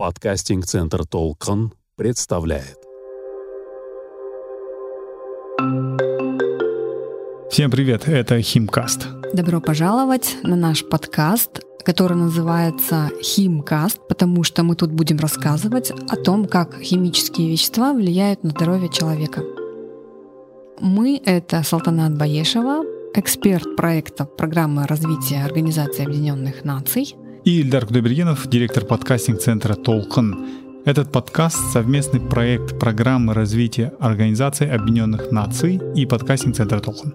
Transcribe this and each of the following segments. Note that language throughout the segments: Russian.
Подкастинг-центр «Толкон» представляет. Всем привет, это Химкаст. Добро пожаловать на наш подкаст, который называется Химкаст, потому что мы тут будем рассказывать о том, как химические вещества влияют на здоровье человека. Мы — это Салтанат Баешева, эксперт проекта программы развития Организации Объединенных Наций. И Ильдар Кудайбергенов, директор подкастинг-центра «Толкан». Этот подкаст — совместный проект программы развития Организации Объединенных Наций и подкастинг-центра «Толкан».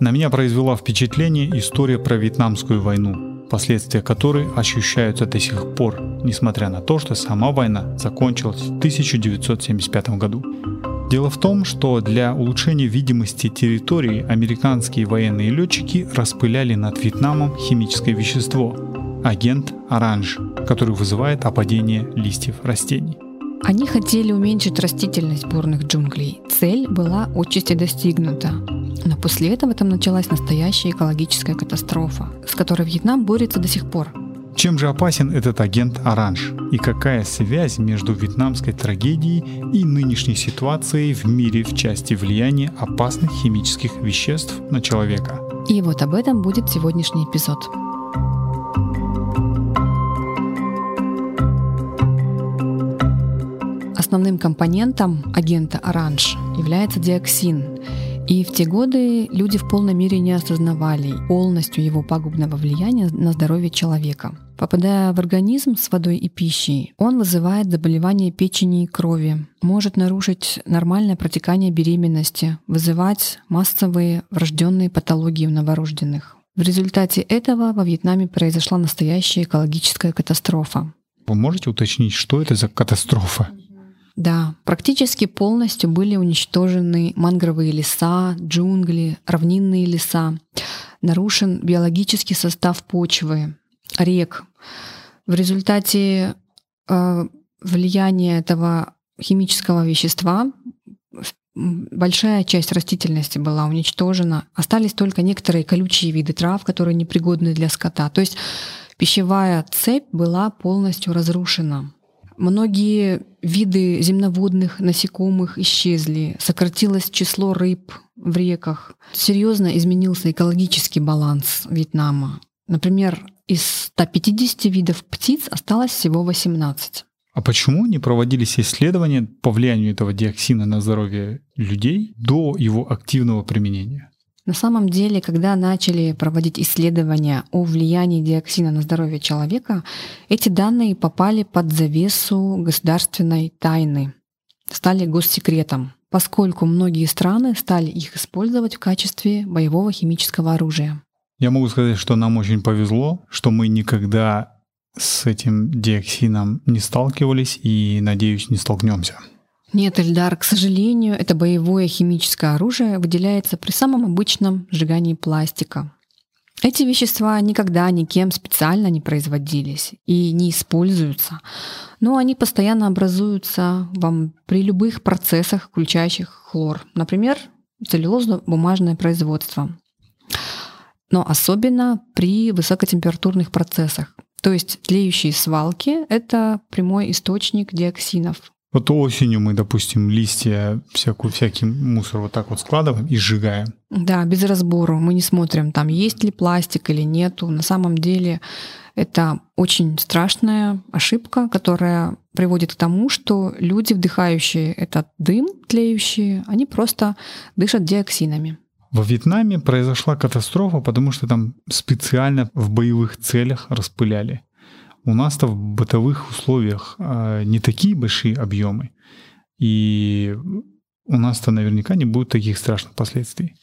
На меня произвела впечатление история про Вьетнамскую войну, последствия которой ощущаются до сих пор, несмотря на то, что сама война закончилась в 1975 году. Дело в том, что для улучшения видимости территории американские военные летчики распыляли над Вьетнамом химическое вещество – агент оранж, который вызывает опадение листьев растений. Они хотели уменьшить растительность бурных джунглей. Цель была отчасти достигнута. Но после этого там началась настоящая экологическая катастрофа, с которой Вьетнам борется до сих пор – чем же опасен этот агент Оранж? И какая связь между вьетнамской трагедией и нынешней ситуацией в мире в части влияния опасных химических веществ на человека? И вот об этом будет сегодняшний эпизод. Основным компонентом агента Оранж является диоксин, и в те годы люди в полной мере не осознавали полностью его пагубного влияния на здоровье человека. Попадая в организм с водой и пищей, он вызывает заболевания печени и крови, может нарушить нормальное протекание беременности, вызывать массовые врожденные патологии у новорожденных. В результате этого во Вьетнаме произошла настоящая экологическая катастрофа. Вы можете уточнить, что это за катастрофа? Да, практически полностью были уничтожены мангровые леса, джунгли, равнинные леса. Нарушен биологический состав почвы, рек. В результате э, влияния этого химического вещества большая часть растительности была уничтожена. Остались только некоторые колючие виды трав, которые непригодны для скота. То есть пищевая цепь была полностью разрушена. Многие виды земноводных насекомых исчезли, сократилось число рыб в реках. Серьезно изменился экологический баланс Вьетнама. Например, из 150 видов птиц осталось всего 18. А почему не проводились исследования по влиянию этого диоксина на здоровье людей до его активного применения? На самом деле, когда начали проводить исследования о влиянии диоксина на здоровье человека, эти данные попали под завесу государственной тайны, стали госсекретом, поскольку многие страны стали их использовать в качестве боевого химического оружия. Я могу сказать, что нам очень повезло, что мы никогда с этим диоксином не сталкивались и, надеюсь, не столкнемся. Нет, Эльдар, к сожалению, это боевое химическое оружие выделяется при самом обычном сжигании пластика. Эти вещества никогда никем специально не производились и не используются, но они постоянно образуются вам при любых процессах, включающих хлор, например, целлюлозно-бумажное производство, но особенно при высокотемпературных процессах. То есть тлеющие свалки — это прямой источник диоксинов, вот осенью мы, допустим, листья, всякую, всякий мусор вот так вот складываем и сжигаем. Да, без разбору. Мы не смотрим, там есть ли пластик или нету. На самом деле это очень страшная ошибка, которая приводит к тому, что люди, вдыхающие этот дым тлеющие, они просто дышат диоксинами. Во Вьетнаме произошла катастрофа, потому что там специально в боевых целях распыляли. У нас-то в бытовых условиях а, не такие большие объемы, и у нас-то наверняка не будет таких страшных последствий.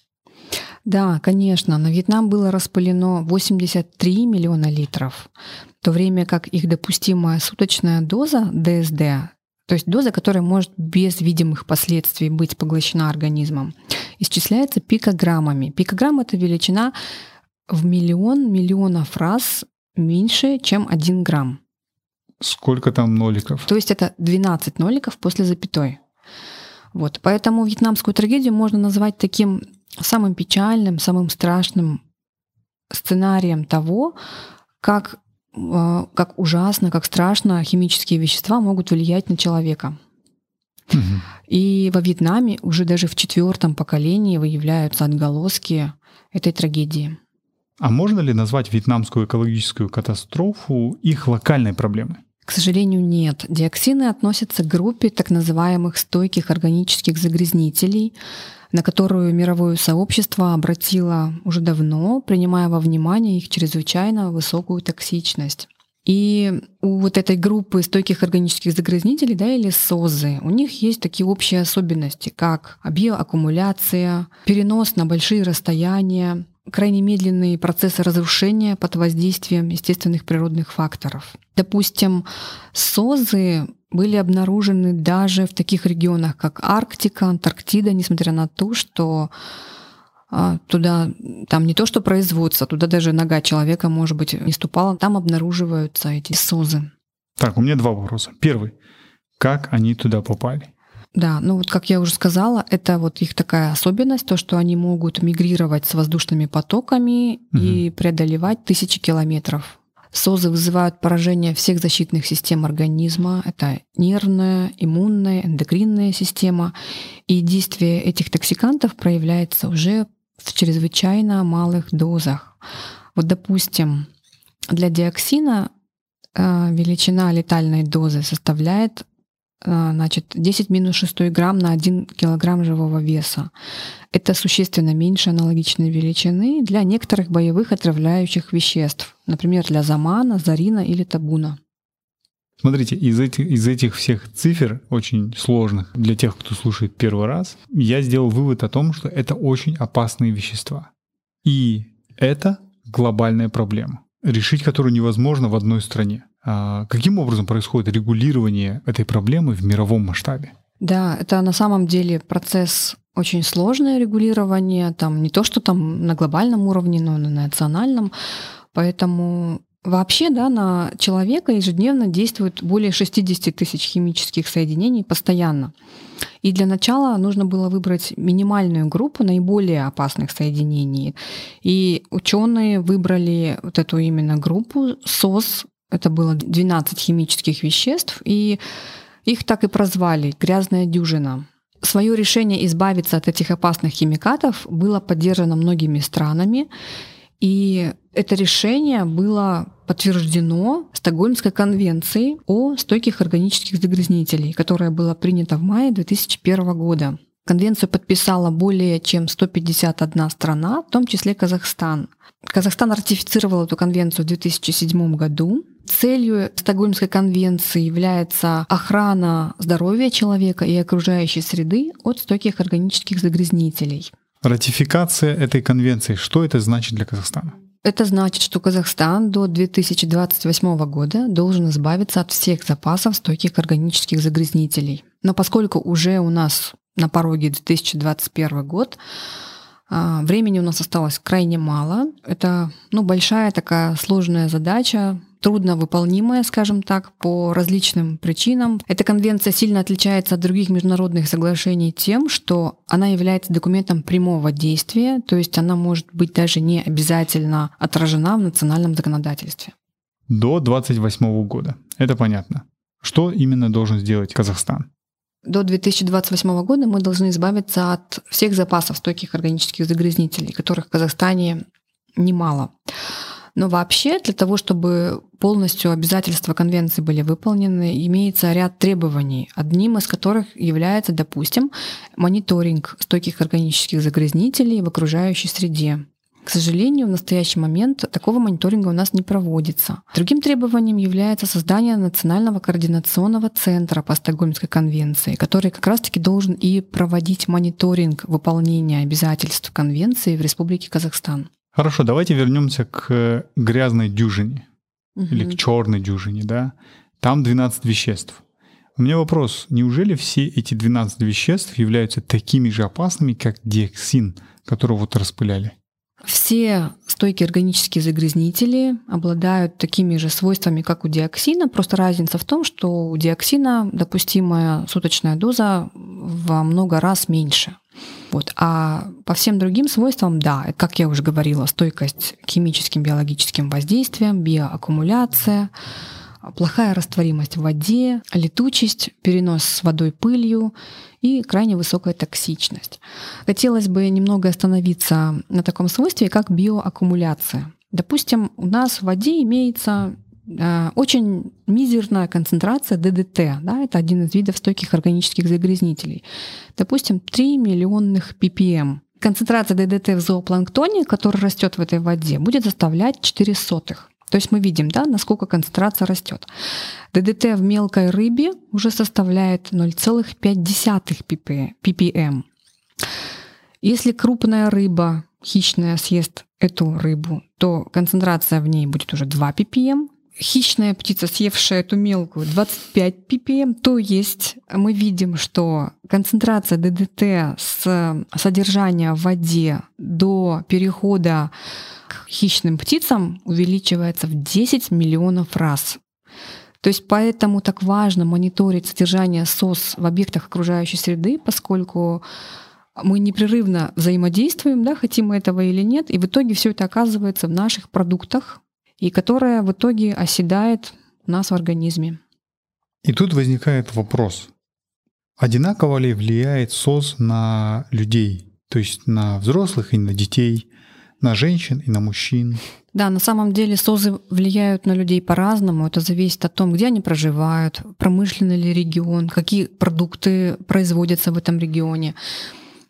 Да, конечно. На Вьетнам было распылено 83 миллиона литров, в то время как их допустимая суточная доза ДСД, то есть доза, которая может без видимых последствий быть поглощена организмом, исчисляется пикограммами. Пикограмм — это величина в миллион миллионов раз меньше, чем 1 грамм. Сколько там ноликов? То есть это 12 ноликов после запятой. Вот. Поэтому вьетнамскую трагедию можно назвать таким самым печальным, самым страшным сценарием того, как как ужасно, как страшно химические вещества могут влиять на человека. И во Вьетнаме уже даже в четвертом поколении выявляются отголоски этой трагедии. А можно ли назвать вьетнамскую экологическую катастрофу их локальной проблемой? К сожалению, нет. Диоксины относятся к группе так называемых стойких органических загрязнителей, на которую мировое сообщество обратило уже давно, принимая во внимание их чрезвычайно высокую токсичность. И у вот этой группы стойких органических загрязнителей, да, или СОЗы, у них есть такие общие особенности, как биоаккумуляция, перенос на большие расстояния, крайне медленные процессы разрушения под воздействием естественных природных факторов. Допустим, СОЗы были обнаружены даже в таких регионах, как Арктика, Антарктида, несмотря на то, что а, туда, там не то что производство, туда даже нога человека, может быть, не ступала, там обнаруживаются эти СОЗы. Так, у меня два вопроса. Первый. Как они туда попали? Да, ну вот как я уже сказала, это вот их такая особенность, то, что они могут мигрировать с воздушными потоками угу. и преодолевать тысячи километров СОЗы вызывают поражение всех защитных систем организма. Это нервная, иммунная, эндокринная система. И действие этих токсикантов проявляется уже в чрезвычайно малых дозах. Вот, допустим, для диоксина э, величина летальной дозы составляет значит, 10 минус 6 грамм на 1 килограмм живого веса. Это существенно меньше аналогичной величины для некоторых боевых отравляющих веществ, например, для замана, зарина или табуна. Смотрите, из этих, из этих всех цифр, очень сложных для тех, кто слушает первый раз, я сделал вывод о том, что это очень опасные вещества. И это глобальная проблема, решить которую невозможно в одной стране. А каким образом происходит регулирование этой проблемы в мировом масштабе? Да, это на самом деле процесс очень сложное регулирование, там не то, что там на глобальном уровне, но на национальном. Поэтому Вообще, да, на человека ежедневно действует более 60 тысяч химических соединений постоянно. И для начала нужно было выбрать минимальную группу наиболее опасных соединений. И ученые выбрали вот эту именно группу СОС это было 12 химических веществ, и их так и прозвали «грязная дюжина». Свое решение избавиться от этих опасных химикатов было поддержано многими странами, и это решение было подтверждено Стокгольмской конвенцией о стойких органических загрязнителей, которая была принята в мае 2001 года. Конвенцию подписала более чем 151 страна, в том числе Казахстан. Казахстан ратифицировал эту конвенцию в 2007 году. Целью Стокгольмской конвенции является охрана здоровья человека и окружающей среды от стойких органических загрязнителей. Ратификация этой конвенции, что это значит для Казахстана? Это значит, что Казахстан до 2028 года должен избавиться от всех запасов стойких органических загрязнителей. Но поскольку уже у нас на пороге 2021 год, времени у нас осталось крайне мало. Это ну, большая такая сложная задача, трудно выполнимая, скажем так, по различным причинам. Эта конвенция сильно отличается от других международных соглашений тем, что она является документом прямого действия, то есть она может быть даже не обязательно отражена в национальном законодательстве. До 28 года. Это понятно. Что именно должен сделать Казахстан? До 2028 года мы должны избавиться от всех запасов стойких органических загрязнителей, которых в Казахстане немало. Но вообще для того, чтобы полностью обязательства конвенции были выполнены, имеется ряд требований, одним из которых является, допустим, мониторинг стойких органических загрязнителей в окружающей среде. К сожалению, в настоящий момент такого мониторинга у нас не проводится. Другим требованием является создание Национального координационного центра по Стокгольмской конвенции, который как раз-таки должен и проводить мониторинг выполнения обязательств конвенции в Республике Казахстан. Хорошо, давайте вернемся к грязной дюжине угу. или к черной дюжине, да? Там 12 веществ. У меня вопрос, неужели все эти 12 веществ являются такими же опасными, как диоксин, которого вот распыляли? Все стойкие органические загрязнители обладают такими же свойствами, как у диоксина, просто разница в том, что у диоксина допустимая суточная доза во много раз меньше. Вот. А по всем другим свойствам, да, как я уже говорила, стойкость к химическим, биологическим воздействиям, биоаккумуляция, плохая растворимость в воде, летучесть, перенос с водой пылью и крайне высокая токсичность. Хотелось бы немного остановиться на таком свойстве, как биоаккумуляция. Допустим, у нас в воде имеется э, очень мизерная концентрация ДДТ. Да, это один из видов стойких органических загрязнителей. Допустим, 3 миллионных ppm. Концентрация ДДТ в зоопланктоне, который растет в этой воде, будет составлять 4 сотых. То есть мы видим, да, насколько концентрация растет. ДДТ в мелкой рыбе уже составляет 0,5 ppm. Если крупная рыба хищная съест эту рыбу, то концентрация в ней будет уже 2 ppm. Хищная птица, съевшая эту мелкую, 25 ppm, то есть мы видим, что концентрация ДДТ с содержания в воде до перехода к хищным птицам увеличивается в 10 миллионов раз. То есть поэтому так важно мониторить содержание СОС в объектах окружающей среды, поскольку мы непрерывно взаимодействуем, да, хотим мы этого или нет, и в итоге все это оказывается в наших продуктах, и которое в итоге оседает у нас в организме. И тут возникает вопрос, одинаково ли влияет СОС на людей, то есть на взрослых и на детей, на женщин и на мужчин. Да, на самом деле СОЗы влияют на людей по-разному. Это зависит от того, где они проживают, промышленный ли регион, какие продукты производятся в этом регионе.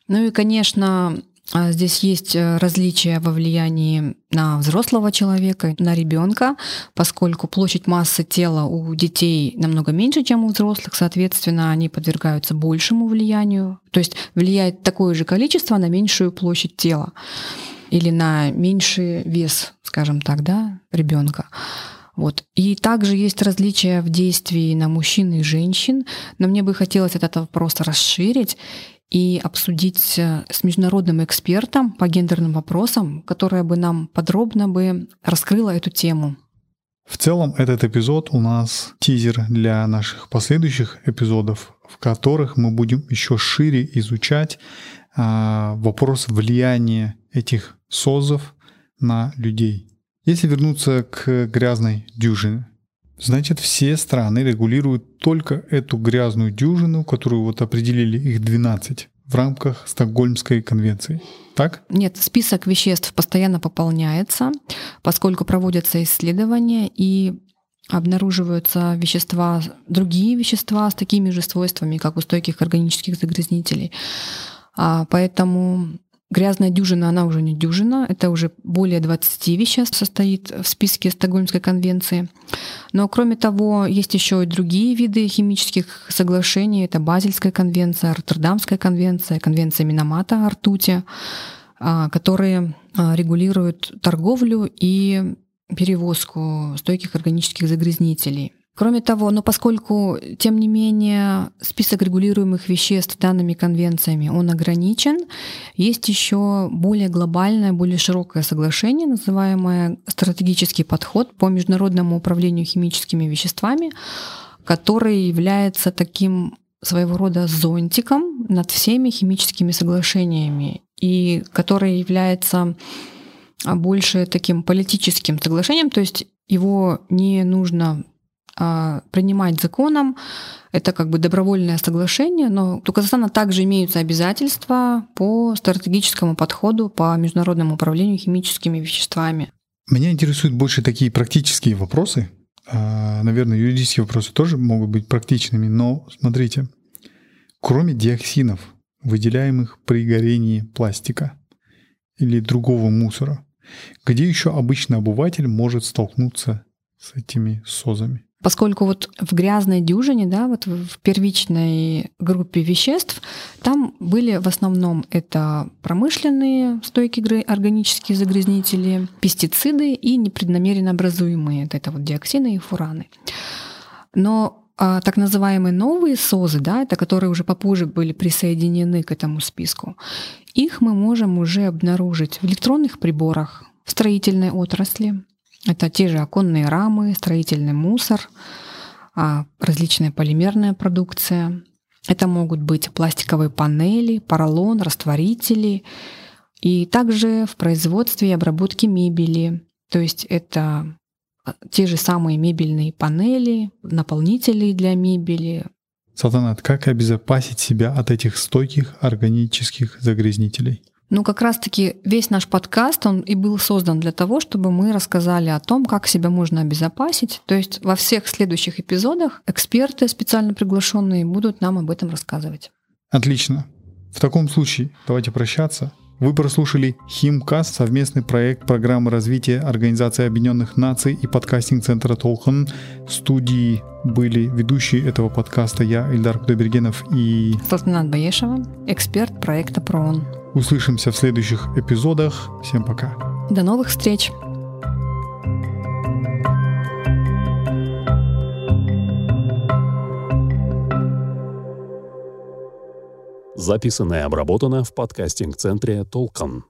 Ну и, конечно, а, Здесь есть э, различия во влиянии на взрослого человека, на ребенка, поскольку площадь массы тела у детей намного меньше, чем у взрослых, соответственно, они подвергаются большему влиянию. То есть влияет такое же количество на меньшую площадь тела или на меньший вес, скажем так, да, ребенка. Вот. И также есть различия в действии на мужчин и женщин, но мне бы хотелось этот вопрос расширить и обсудить с международным экспертом по гендерным вопросам, которая бы нам подробно бы раскрыла эту тему. В целом этот эпизод у нас тизер для наших последующих эпизодов, в которых мы будем еще шире изучать а, вопрос влияния этих СОЗов на людей. Если вернуться к грязной дюжине, значит все страны регулируют только эту грязную дюжину, которую вот определили их 12 в рамках Стокгольмской конвенции. Так? Нет, список веществ постоянно пополняется, поскольку проводятся исследования и обнаруживаются вещества, другие вещества с такими же свойствами, как у стойких органических загрязнителей. А поэтому Грязная дюжина, она уже не дюжина, это уже более 20 веществ состоит в списке Стокгольмской конвенции. Но кроме того, есть еще и другие виды химических соглашений. Это Базельская конвенция, Роттердамская конвенция, конвенция Минамата о ртути, а, которые а, регулируют торговлю и перевозку стойких органических загрязнителей. Кроме того, но поскольку, тем не менее, список регулируемых веществ данными конвенциями, он ограничен, есть еще более глобальное, более широкое соглашение, называемое стратегический подход по международному управлению химическими веществами, который является таким своего рода зонтиком над всеми химическими соглашениями и который является больше таким политическим соглашением, то есть его не нужно а, принимать законом. Это как бы добровольное соглашение, но у Казахстана также имеются обязательства по стратегическому подходу по международному управлению химическими веществами. Меня интересуют больше такие практические вопросы. А, наверное, юридические вопросы тоже могут быть практичными, но смотрите, кроме диоксинов, выделяемых при горении пластика или другого мусора, где еще обычный обыватель может столкнуться с этими созами? Поскольку вот в грязной дюжине, да, вот в первичной группе веществ, там были в основном это промышленные стойкие органические загрязнители, пестициды и непреднамеренно образуемые, это вот диоксины и фураны. Но а, так называемые новые СОЗы, да, это которые уже попозже были присоединены к этому списку, их мы можем уже обнаружить в электронных приборах, в строительной отрасли, это те же оконные рамы, строительный мусор, а, различная полимерная продукция. Это могут быть пластиковые панели, поролон, растворители. И также в производстве и обработке мебели. То есть это а, те же самые мебельные панели, наполнители для мебели. Салтанат, как обезопасить себя от этих стойких органических загрязнителей? Ну, как раз-таки весь наш подкаст, он и был создан для того, чтобы мы рассказали о том, как себя можно обезопасить. То есть во всех следующих эпизодах эксперты, специально приглашенные, будут нам об этом рассказывать. Отлично. В таком случае давайте прощаться. Вы прослушали Химкаст, совместный проект программы развития Организации Объединенных Наций и подкастинг-центра Толхан. В студии были ведущие этого подкаста я, Ильдар Кудайбергенов и... Салтанат Баешева, эксперт проекта ПРООН. Услышимся в следующих эпизодах. Всем пока. До новых встреч! Записано и обработано в подкастинг-центре «Толкан».